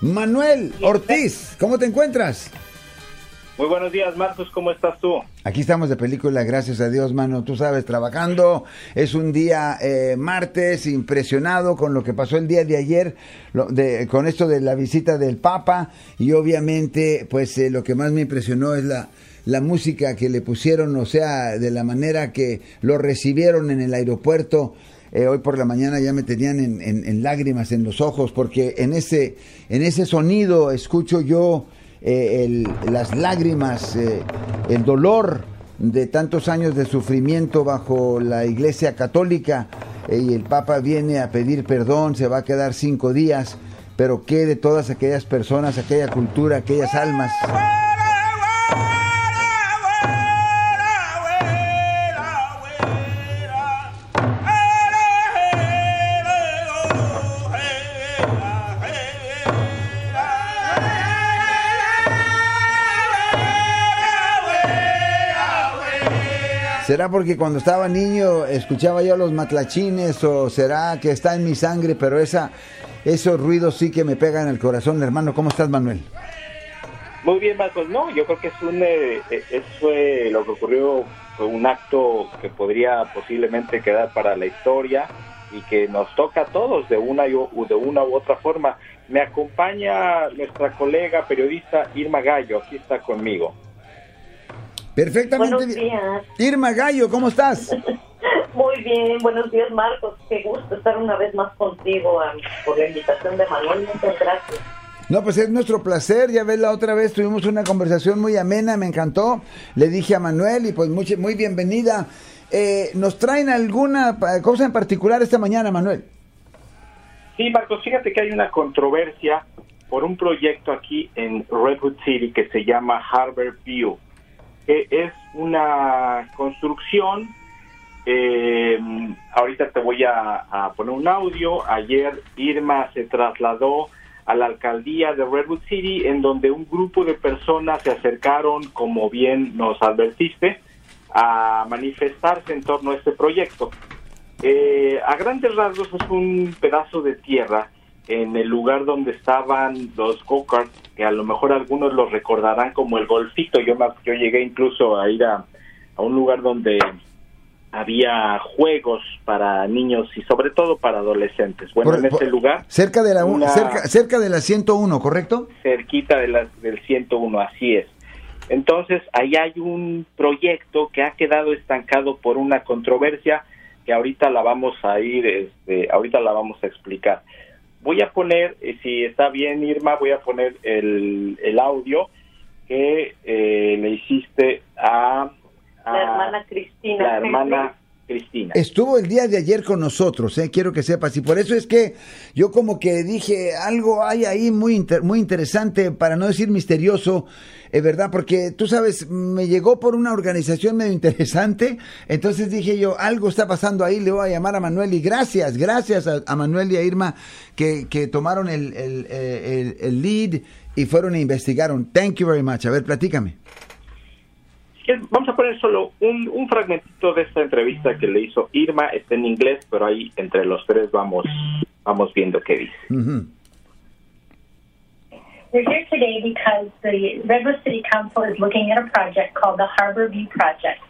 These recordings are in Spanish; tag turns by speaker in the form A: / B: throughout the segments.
A: Manuel Ortiz, ¿cómo te encuentras?
B: Muy buenos días, Marcos, ¿cómo estás tú?
A: Aquí estamos de película, gracias a Dios, mano. Tú sabes, trabajando. Es un día eh, martes, impresionado con lo que pasó el día de ayer, con esto de la visita del Papa. Y obviamente, pues eh, lo que más me impresionó es la, la música que le pusieron, o sea, de la manera que lo recibieron en el aeropuerto. Eh, hoy por la mañana ya me tenían en, lágrimas en los ojos, porque en ese, en ese sonido escucho yo eh, las lágrimas, eh, el dolor de tantos años de sufrimiento bajo la Iglesia Católica y el Papa viene a pedir perdón, se va a quedar cinco días, pero ¿qué de todas aquellas personas, aquella cultura, aquellas almas? ¿Será porque cuando estaba niño escuchaba yo los matlachines o será que está en mi sangre, pero esa, esos ruidos sí que me pegan en el corazón, hermano? ¿Cómo estás, Manuel?
B: Muy bien, Marcos. No, yo creo que es un, eh, eh, eso fue lo que ocurrió, fue un acto que podría posiblemente quedar para la historia y que nos toca a todos de una, de una u otra forma. Me acompaña nuestra colega periodista Irma Gallo, aquí está conmigo.
A: Perfectamente.
C: Buenos días.
A: Irma Gallo, ¿cómo estás?
C: Muy bien, buenos días Marcos, qué gusto estar una vez más contigo por la invitación de Manuel, muchas gracias.
A: No, pues es nuestro placer, ya ves la otra vez tuvimos una conversación muy amena, me encantó, le dije a Manuel y pues muy, muy bienvenida. Eh, ¿Nos traen alguna cosa en particular esta mañana, Manuel?
B: Sí, Marcos, fíjate que hay una controversia por un proyecto aquí en Redwood City que se llama Harbor View es una construcción. Eh, ahorita te voy a, poner un audio. Ayer Irma se trasladó a la alcaldía de Redwood City, en donde un grupo de personas se acercaron, como bien nos advertiste, a manifestarse en torno a este proyecto. Eh, a grandes rasgos es un pedazo de tierra en el lugar donde estaban los go-karts, que a lo mejor algunos los recordarán como el golfito. Yo, yo llegué incluso a ir a, un lugar donde había juegos para niños y sobre todo para adolescentes. Bueno, en ese lugar...
A: Cerca de la, cerca, cerca de la 101, ¿correcto?
B: Cerquita de la, del 101, así es. Entonces, ahí hay un proyecto que ha quedado estancado por una controversia que ahorita la vamos a ir, este, ahorita la vamos a explicar voy a poner, eh, si está bien Irma, voy a poner el, el audio que eh, le hiciste a,
C: la hermana Cristina.
B: La hermana Cristina.
A: Estuvo el día de ayer con nosotros, eh, quiero que sepas, y por eso es que yo como que dije, algo hay ahí muy, muy interesante, para no decir misterioso, es verdad, porque tú sabes, me llegó por una organización medio interesante, entonces dije yo, algo está pasando ahí, le voy a llamar a Manuel y gracias, gracias a, Manuel y a Irma que, que tomaron el, el, el, lead y fueron e investigaron. Thank you very much. A ver, platícame.
B: Vamos a poner solo un, un fragmentito de esta entrevista que le hizo Irma, está en inglés, pero ahí entre los tres vamos, vamos viendo qué dice.
D: We're here today because the Redwood City Council is looking at a project called the Harbor View Project.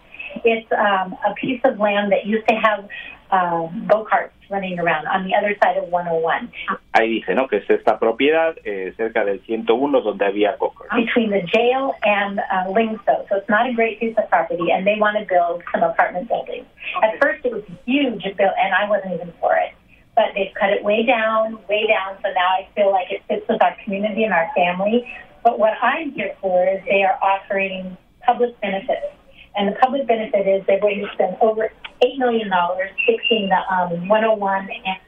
D: It's um, a piece of land that used to have uh, go-karts running around on the other side of 101.
B: Ahí dice, ¿no? Que es esta propiedad eh, cerca del 101 donde había go-karts.
D: Between the jail and uh, Lingso. So it's not a great piece of property, and they want to build some apartment buildings. At first, it was huge, and I wasn't even for it. but they've cut it way down, way down. So now I feel like it fits with our community and our family. But what I'm here for is they are offering public benefits. And the public benefit is they're going to spend over $8 million fixing the um, 101 and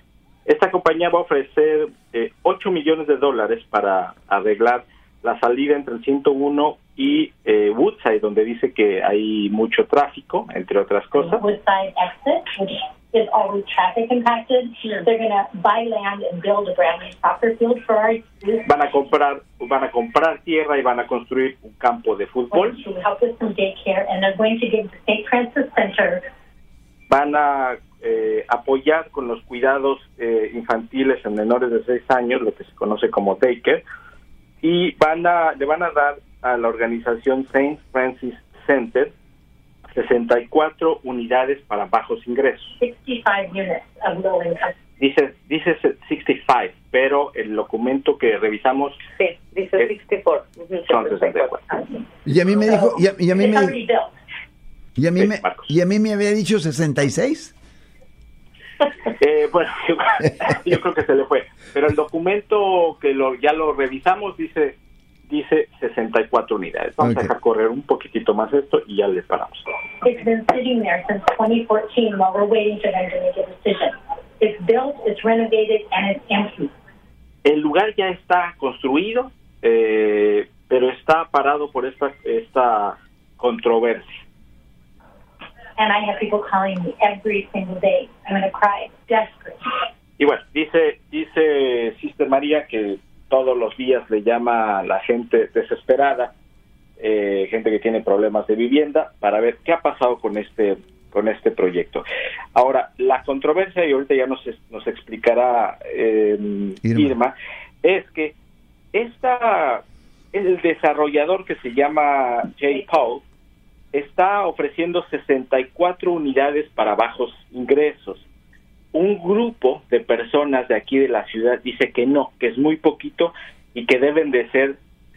B: Esta compañía va a ofrecer eh, 8 millones de dólares para arreglar la salida entre el 101 y eh, Woodside, donde dice que hay mucho tráfico, entre otras cosas.
D: Woodside exit, which is always traffic impacted. They're going to buy land and build a brand new soccer field for our youth.
B: Van a comprar, van a comprar tierra y van a construir un campo de fútbol.
D: To help with some daycare, and they're going to give the St. Francis Center
B: van a eh, apoyar con los cuidados eh, infantiles en menores de 6 años, lo que se conoce como daycare, y van a, le van a dar a la organización St. Francis Center 64 unidades para bajos ingresos.
D: 65 units of low income.
B: Dice, dice 65, pero el documento que revisamos
C: Sí, dice
B: Eh,
C: 64. Ujú,
B: son 64.
A: Y a mí me dijo, y a, y a mí me. Y a mí
B: Sí,
A: me,
B: Marcos.
A: y a mí me había dicho 66.
B: Eh, bueno, yo, yo creo que se le fue. Pero el documento que lo, ya lo revisamos dice dice 64 unidades. Vamos a dejar correr un poquitito más esto y ya le paramos.
D: It's been sitting there since 2014 while we're waiting for them to make a decision. It's built, it's renovated, and it's empty.
B: El lugar ya está construido, eh, pero está parado por esta, esta controversia.
D: And I have people calling me every single day. I'm going to cry, desperate.
B: Y bueno, dice, dice Sister María que todos los días le llama a la gente desesperada, eh, gente que tiene problemas de vivienda, para ver qué ha pasado con este con este proyecto. Ahora, la controversia, y ahorita ya nos, nos explicará eh,
A: Irma.
B: Irma, es que esta, el desarrollador que se llama J. Paul está ofreciendo 64 unidades para bajos ingresos un grupo de personas de aquí de la ciudad dice que no, que es muy poquito y que deben de ser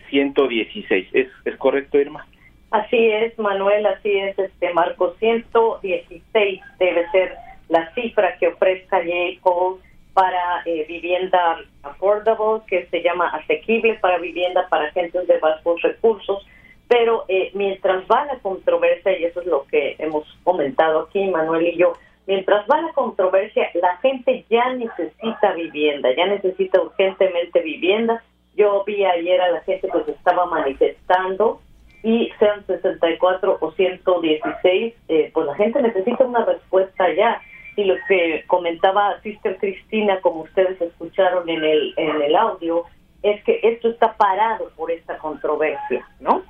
B: 116. ¿Es, es correcto, Irma?
C: Así es, Manuel, así es, este Marco. 116 debe ser la cifra que ofrezca J. Para eh, vivienda affordable, que se llama asequible para vivienda para gente de bajos recursos. Pero eh, mientras va la controversia, y eso es lo que hemos comentado aquí, Manuel y yo, mientras va la controversia, la gente ya necesita vivienda, ya necesita urgentemente vivienda. Yo vi ayer a la gente que se estaba manifestando y sean 64 o 116, eh, pues la gente necesita una respuesta ya. Y lo que comentaba Sister Cristina, como ustedes escucharon en el, en el audio, es que esto está parado por esta controversia, ¿no?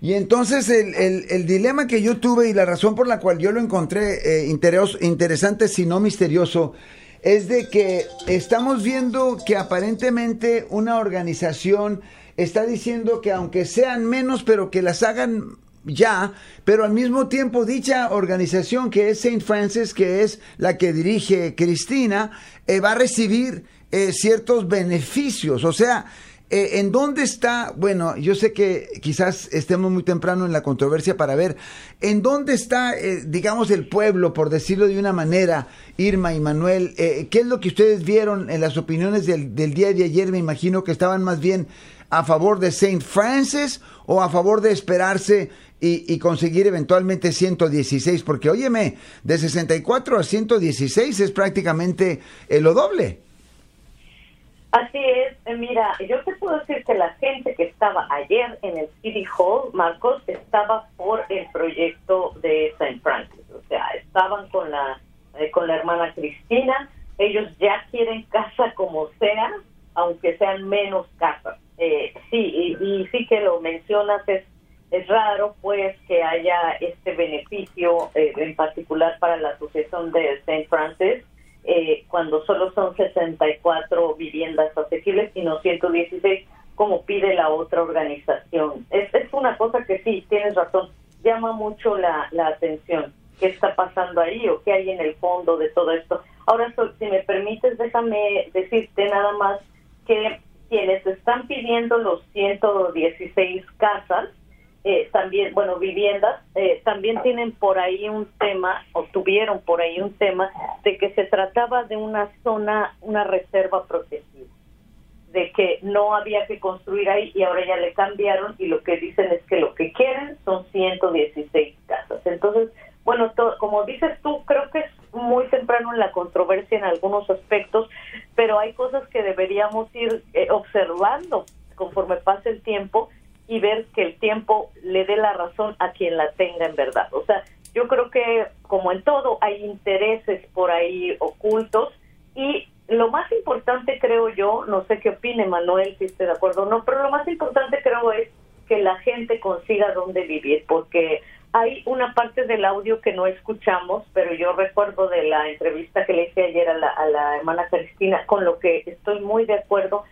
A: Y entonces el, el, dilema que yo tuve y la razón por la cual yo lo encontré eh, interes- interesante, si no misterioso, es de que estamos viendo que aparentemente una organización está diciendo que aunque sean menos, pero que las hagan ya, pero al mismo tiempo dicha organización que es Saint Francis, que es la que dirige Cristina, eh, va a recibir eh, ciertos beneficios. O sea, eh, ¿En dónde está? Bueno, yo sé que quizás estemos muy temprano en la controversia para ver en dónde está, eh, digamos, el pueblo, por decirlo de una manera, Irma y Manuel. Eh, ¿Qué es lo que ustedes vieron en las opiniones del, del día de ayer? Me imagino que estaban más bien a favor de Saint Francis o a favor de esperarse y, y conseguir eventualmente 116, porque óyeme, de 64 a 116 es prácticamente eh, lo doble.
C: Así es, eh, mira, yo te puedo decir que la gente que estaba ayer en el City Hall, Marcos, estaba por el proyecto de St. Francis, o sea, estaban con la eh, con la hermana Cristina, ellos ya quieren casa como sea, aunque sean menos casas. Eh, sí, y, y sí que lo mencionas, es, es raro pues que haya este beneficio eh, en particular para la asociación de St. Francis, eh, cuando solo son 64 viviendas asequibles y no 116 como pide la otra organización. Es, es una cosa que sí, tienes razón, llama mucho la, la atención. ¿Qué está pasando ahí o qué hay en el fondo de todo esto? Ahora, si me permites, déjame decirte nada más que quienes están pidiendo los 116 casas, eh, también, bueno, viviendas, eh, también tienen por ahí un tema, o tuvieron por ahí un tema, de que se trataba de una zona, una reserva protegida, de que no había que construir ahí y ahora ya le cambiaron y lo que dicen es que lo que quieren son 116 casas. Entonces, bueno, como dices tú, creo que es muy temprano en la controversia en algunos aspectos, pero hay cosas que deberíamos ir eh, observando conforme pase el tiempo y ver que el tiempo le dé la razón a quien la tenga en verdad. O sea, yo creo que como en todo hay intereses por ahí ocultos y lo más importante creo yo, no sé qué opine Manuel si esté de acuerdo o no, pero lo más importante creo es que la gente consiga dónde vivir, porque Hay una parte del audio que no escuchamos, pero yo recuerdo de la entrevista que le hice ayer a la, a la hermana Cristina, con lo que estoy muy de acuerdo,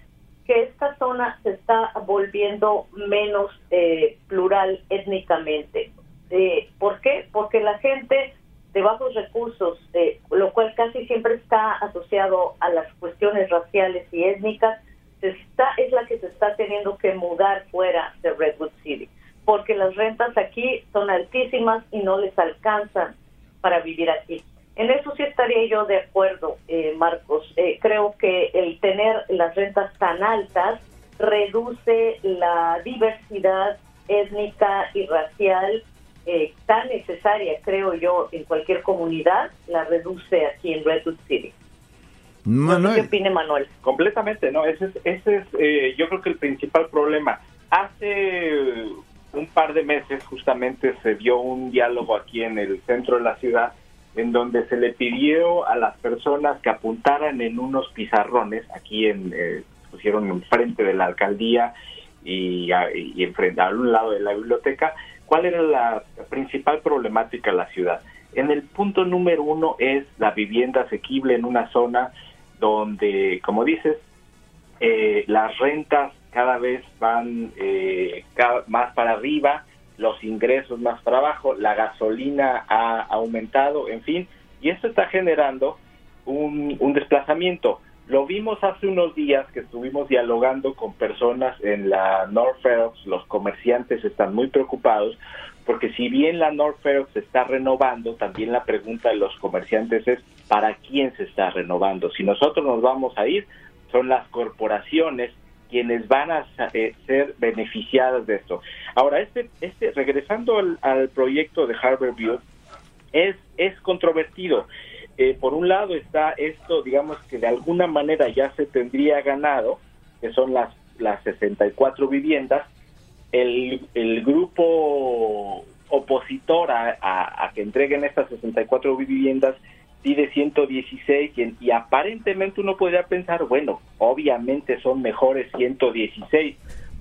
C: que esta zona se está volviendo menos eh, plural étnicamente. Eh, ¿Por qué? Porque la gente de bajos recursos, eh, lo cual casi siempre está asociado a las cuestiones raciales y étnicas, es la que se está teniendo que mudar fuera de Redwood City, porque las rentas aquí son altísimas y no les alcanzan para vivir aquí. En eso sí estaría yo de acuerdo, eh, Marcos. Eh, creo que el tener las rentas tan altas reduce la diversidad étnica y racial eh, tan necesaria, creo yo, en cualquier comunidad, la reduce aquí en Redwood City.
A: Manuel.
C: ¿Qué opine Manuel?
B: Completamente, ¿no? Ese es, ese es eh, yo creo que el principal problema. Hace un par de meses justamente se dio un diálogo aquí en el centro de la ciudad en donde se le pidió a las personas que apuntaran en unos pizarrones, aquí en, eh, pusieron enfrente de la alcaldía y, y enfrente, a un lado de la biblioteca, cuál era la principal problemática de la ciudad. En el punto número uno es la vivienda asequible en una zona donde, como dices, eh, las rentas cada vez van eh, más para arriba, los ingresos más para abajo, la gasolina ha aumentado, en fin, y esto está generando un, un desplazamiento. Lo vimos hace unos días que estuvimos dialogando con personas en la North Fairfax, los comerciantes están muy preocupados porque si bien la North Fairfax se está renovando, también la pregunta de los comerciantes es ¿para quién se está renovando? Si nosotros nos vamos a ir, son las corporaciones quienes van a eh, ser beneficiadas de esto. Ahora, este, este regresando al, proyecto de Harborview, es, es controvertido. Eh, por un lado está esto, digamos que de alguna manera ya se tendría ganado, que son las, las 64 viviendas. El, grupo opositor a que entreguen estas 64 viviendas pide 116 y, y, aparentemente uno podría pensar, bueno, obviamente son mejores 116,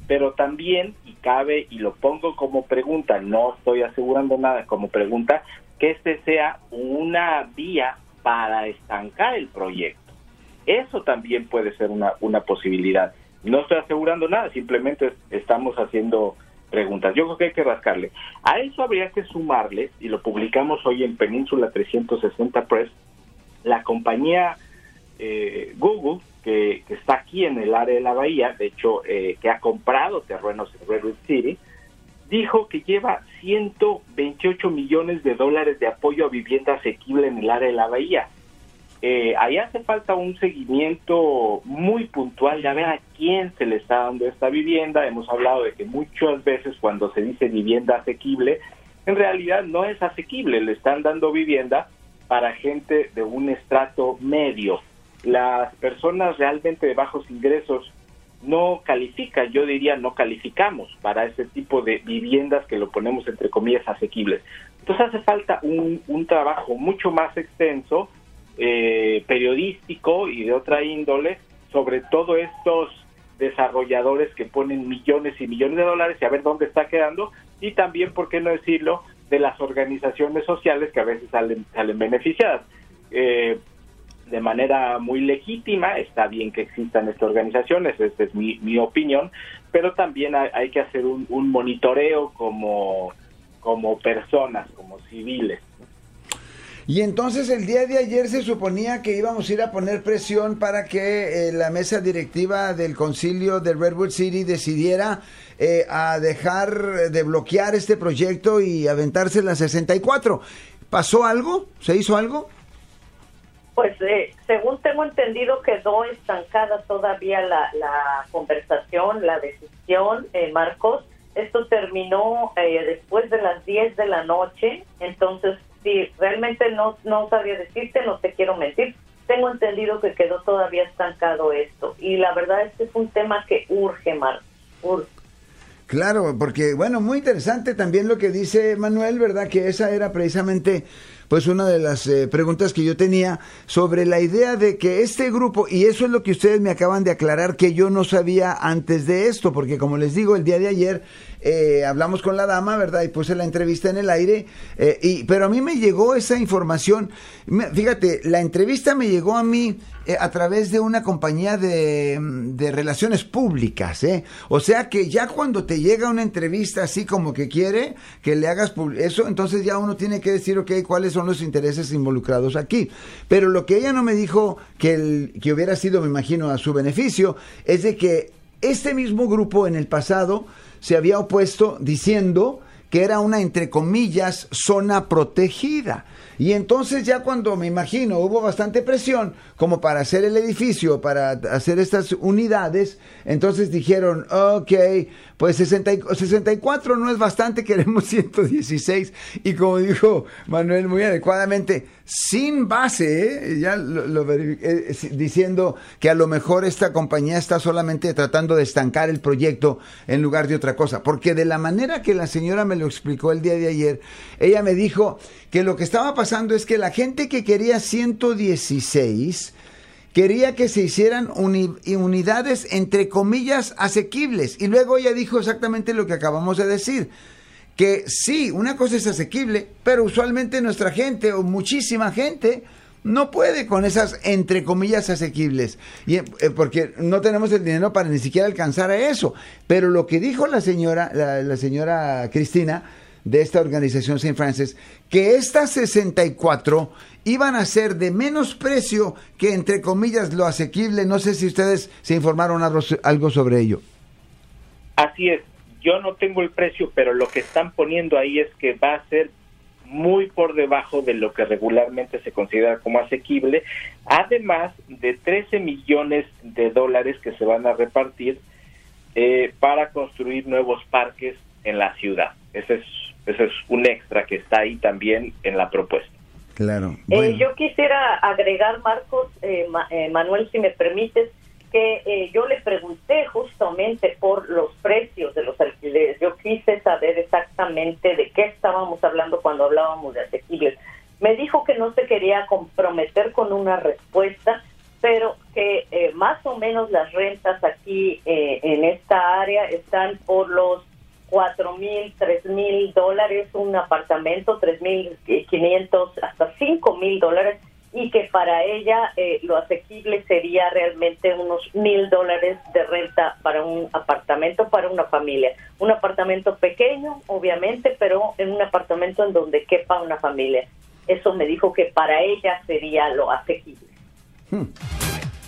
B: pero también, y cabe, y lo pongo como pregunta, no estoy asegurando nada como pregunta, que este sea una vía para estancar el proyecto. Eso también puede ser una, una posibilidad. No estoy asegurando nada, simplemente estamos haciendo preguntas. Yo creo que hay que rascarle. A eso habría que sumarle, y lo publicamos hoy en Península 360 Press, la compañía eh, Google, que, que, está aquí en el área de la bahía, de hecho, eh, que ha comprado terrenos en Redwood City, dijo que lleva 128 millones de dólares de apoyo a vivienda asequible en el área de la bahía. Eh, ahí hace falta un seguimiento muy puntual de a ver a quién se le está dando esta vivienda. Hemos hablado de que muchas veces cuando se dice vivienda asequible, en realidad no es asequible, le están dando vivienda para gente de un estrato medio. Las personas realmente de bajos ingresos no califican, yo diría no calificamos para ese tipo de viviendas que lo ponemos entre comillas asequibles. Entonces hace falta un, un trabajo mucho más extenso, eh, periodístico y de otra índole, sobre todo estos desarrolladores que ponen millones y millones de dólares y a ver dónde está quedando, y también, ¿por qué no decirlo?, de las organizaciones sociales que a veces salen, salen beneficiadas. Eh, de manera muy legítima, está bien que existan estas organizaciones, esta es mi, mi opinión, pero también hay, que hacer un, un, monitoreo como, como personas, como civiles.
A: Y entonces el día de ayer se suponía que íbamos a ir a poner presión para que eh, la mesa directiva del concilio de Redwood City decidiera eh, a dejar de bloquear este proyecto y aventarse la 64. ¿Pasó algo? ¿Se hizo algo?
C: Pues eh, según tengo entendido quedó estancada todavía la, la conversación, la decisión, eh, Marcos. Esto terminó después de las 10 de la noche, entonces sí, realmente no, no sabía decirte, no te quiero mentir. Tengo entendido que quedó todavía estancado esto y la verdad es que es un tema que urge, urge.
A: Claro, porque bueno, muy interesante también lo que dice Manuel, ¿verdad? Que esa era precisamente pues una de las eh, preguntas que yo tenía sobre la idea de que este grupo, y eso es lo que ustedes me acaban de aclarar que yo no sabía antes de esto, porque como les digo, el día de ayer eh, hablamos con la dama, ¿verdad? Y puse la entrevista en el aire, eh, y, pero a mí me llegó esa información, fíjate, la entrevista me llegó a mí eh, a través de una compañía de, de, relaciones públicas, ¿eh? O sea que ya cuando te llega una entrevista así como que quiere que le hagas eso, entonces ya uno tiene que decir, ok, cuáles son los intereses involucrados aquí. Pero lo que ella no me dijo que, el, que hubiera sido, me imagino, a su beneficio, es de que este mismo grupo en el pasado se había opuesto diciendo que era una, entre comillas, zona protegida. Y entonces ya cuando me imagino hubo bastante presión como para hacer el edificio, para hacer estas unidades, entonces dijeron, ok, pues 64 no es bastante, queremos 116. Y como dijo Manuel muy adecuadamente, sin base, ¿eh? ya lo, eh, diciendo que a lo mejor esta compañía está solamente tratando de estancar el proyecto en lugar de otra cosa. Porque de la manera que la señora me lo explicó el día de ayer, ella me dijo que lo que estaba pasando es que la gente que quería 116 quería que se hicieran unidades entre comillas asequibles. Y luego ella dijo exactamente lo que acabamos de decir. Que sí, una cosa es asequible, pero usualmente nuestra gente o muchísima gente no puede con esas entre comillas asequibles y, eh, porque no tenemos el dinero para ni siquiera alcanzar a eso pero lo que dijo la señora la señora Cristina de esta organización St. Francis, que estas 64 iban a ser de menos precio que, entre comillas, lo asequible. No sé si ustedes se informaron algo sobre ello.
B: Así es. Yo no tengo el precio, pero lo que están poniendo ahí es que va a ser muy por debajo de lo que regularmente se considera como asequible, además de 13 millones de dólares que se van a repartir eh, para construir nuevos parques en la ciudad. Ese es eso es un extra que está ahí también en la propuesta.
A: Claro.
C: Eh, yo quisiera agregar, Marcos, eh, eh, Manuel, si me permites, que yo le pregunté justamente por los precios de los alquileres. Yo quise saber exactamente de qué estábamos hablando cuando hablábamos de asequibles. Me dijo que no se quería comprometer con una respuesta, pero que más o menos las rentas aquí en esta área están por los cuatro mil, tres mil dólares un apartamento, tres mil quinientos hasta cinco mil dólares y que para ella eh, lo asequible sería realmente unos mil dólares de renta para un apartamento para una familia. Un apartamento pequeño, obviamente, pero en un apartamento en donde quepa una familia. Eso me dijo que para ella sería lo asequible.
A: Hmm.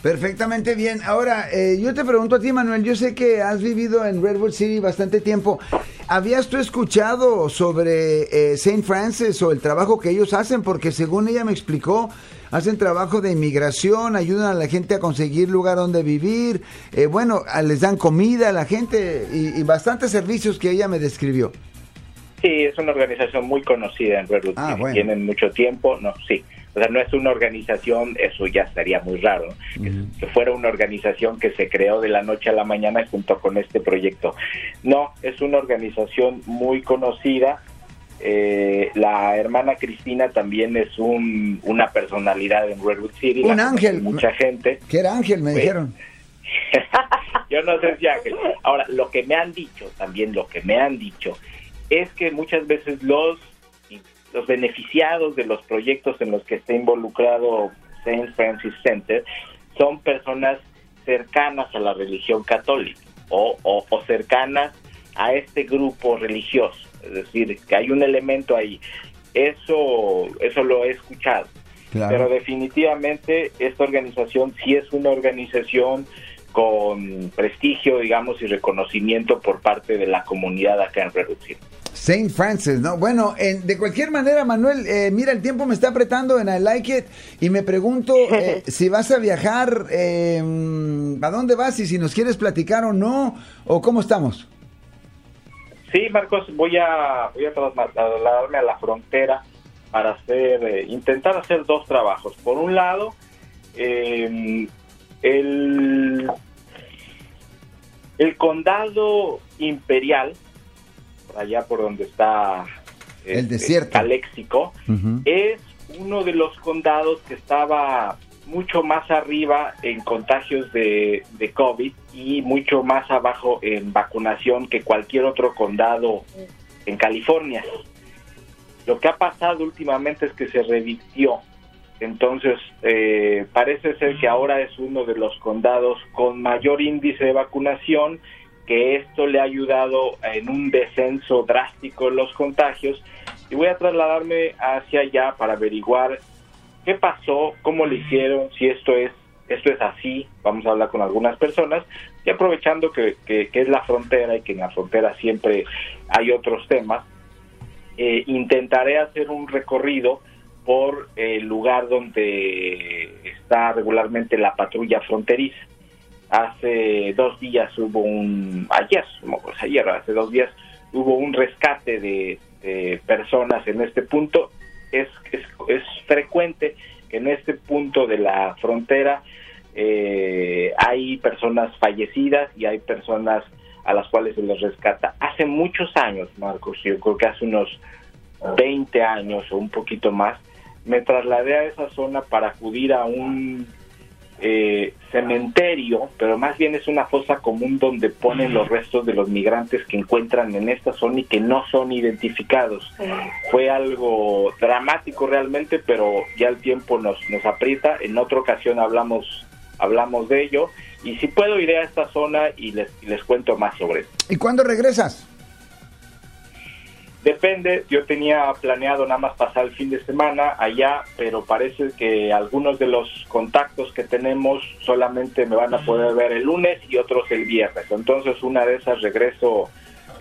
A: Perfectamente bien. Ahora, eh, yo te pregunto a ti, Manuel, yo sé que has vivido en Redwood City bastante tiempo. ¿Habías tú escuchado sobre eh, St. Francis o el trabajo que ellos hacen? Porque según ella me explicó, hacen trabajo de inmigración, ayudan a la gente a conseguir lugar donde vivir, eh, bueno, les dan comida a la gente y, bastantes servicios que ella me describió.
B: Sí, es una organización muy conocida en Redwood ah, City. Tienen mucho tiempo, no, sí. O sea, no es una organización, eso ya estaría muy raro, que, fuera una organización que se creó de la noche a la mañana junto con este proyecto. No, es una organización muy conocida. Eh, la hermana Cristina también es un, una personalidad en Redwood City.
A: Un ángel.
B: Mucha gente.
A: Que era ángel, me dijeron.
B: Yo no sé si ángel. Ahora, lo que me han dicho, también lo que me han dicho, es que muchas veces los los beneficiados de los proyectos en los que está involucrado Saint Francis Center son personas cercanas a la religión católica o, o, cercanas a este grupo religioso. Es decir, que hay un elemento ahí. Eso, eso lo he escuchado. Pero definitivamente esta organización sí es una organización con prestigio, digamos, y reconocimiento por parte de la comunidad acá en Redwood
A: Saint Francis, ¿no? Bueno, de cualquier manera, Manuel, eh, mira, el tiempo me está apretando en I Like It y me pregunto eh, si vas a viajar, eh, ¿a dónde vas y si nos quieres platicar o no? ¿O cómo estamos?
B: Sí, Marcos, voy a, voy a trasladarme a la frontera para hacer, intentar hacer dos trabajos. Por un lado, el, el condado imperial allá por donde está
A: el
B: este,
A: desierto.
B: Caléxico, es uno de los condados que estaba mucho más arriba en contagios de, COVID y mucho más abajo en vacunación que cualquier otro condado en California. Lo que ha pasado últimamente es que se revirtió. Entonces, eh, parece ser que ahora es uno de los condados con mayor índice de vacunación, que esto le ha ayudado en un descenso drástico en los contagios. Y voy a trasladarme hacia allá para averiguar qué pasó, cómo le hicieron, si esto es esto es así, vamos a hablar con algunas personas y aprovechando que, que- es la frontera y que en la frontera siempre hay otros temas, eh, intentaré hacer un recorrido por el lugar donde está regularmente la patrulla fronteriza. Hace dos días hubo un, ayer, ayer, hace dos días hubo un rescate de personas en este punto. Es, es, es frecuente que en este punto de la frontera eh, hay personas fallecidas y hay personas a las cuales se les rescata. Hace muchos años, Marcos, yo creo que hace unos 20 años o un poquito más, me trasladé a esa zona para acudir a un eh, cementerio, pero más bien es una fosa común donde ponen los restos de los migrantes que encuentran en esta zona y que no son identificados. Fue algo dramático realmente, pero ya el tiempo nos, nos aprieta. En otra ocasión hablamos hablamos de ello y si puedo iré a esta zona y les, y les cuento más sobre esto.
A: ¿Y cuándo regresas?
B: Depende, yo tenía planeado nada más pasar el fin de semana allá, pero parece que algunos de los contactos que tenemos solamente me van a poder ver el lunes y otros el viernes. Entonces una de esas regreso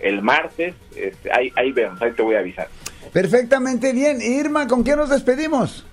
B: el martes, este, ahí, ahí vemos, ahí te voy a avisar.
A: Perfectamente bien. Irma, ¿con qué nos despedimos?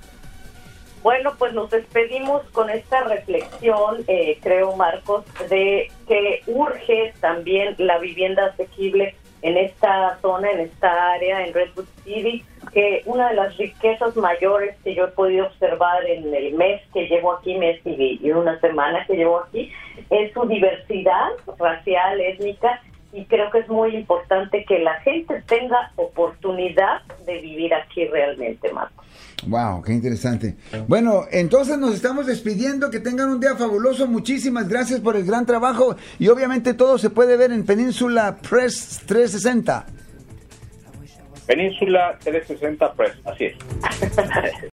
C: Bueno, pues nos despedimos con esta reflexión, eh, creo, Marcos, de que urge también la vivienda asequible en esta zona, en esta área, en Redwood City, que una de las riquezas mayores que yo he podido observar en el mes que llevo aquí, mes y, y una semana que llevo aquí, es su diversidad racial, étnica, y creo que es muy importante que la gente tenga oportunidad de vivir aquí realmente, Marcos.
A: Wow, qué interesante. Bueno, entonces nos estamos despidiendo. Que tengan un día fabuloso. Muchísimas gracias por el gran trabajo. Y obviamente todo se puede ver en Península Press 360.
B: Península 360 Press, así es.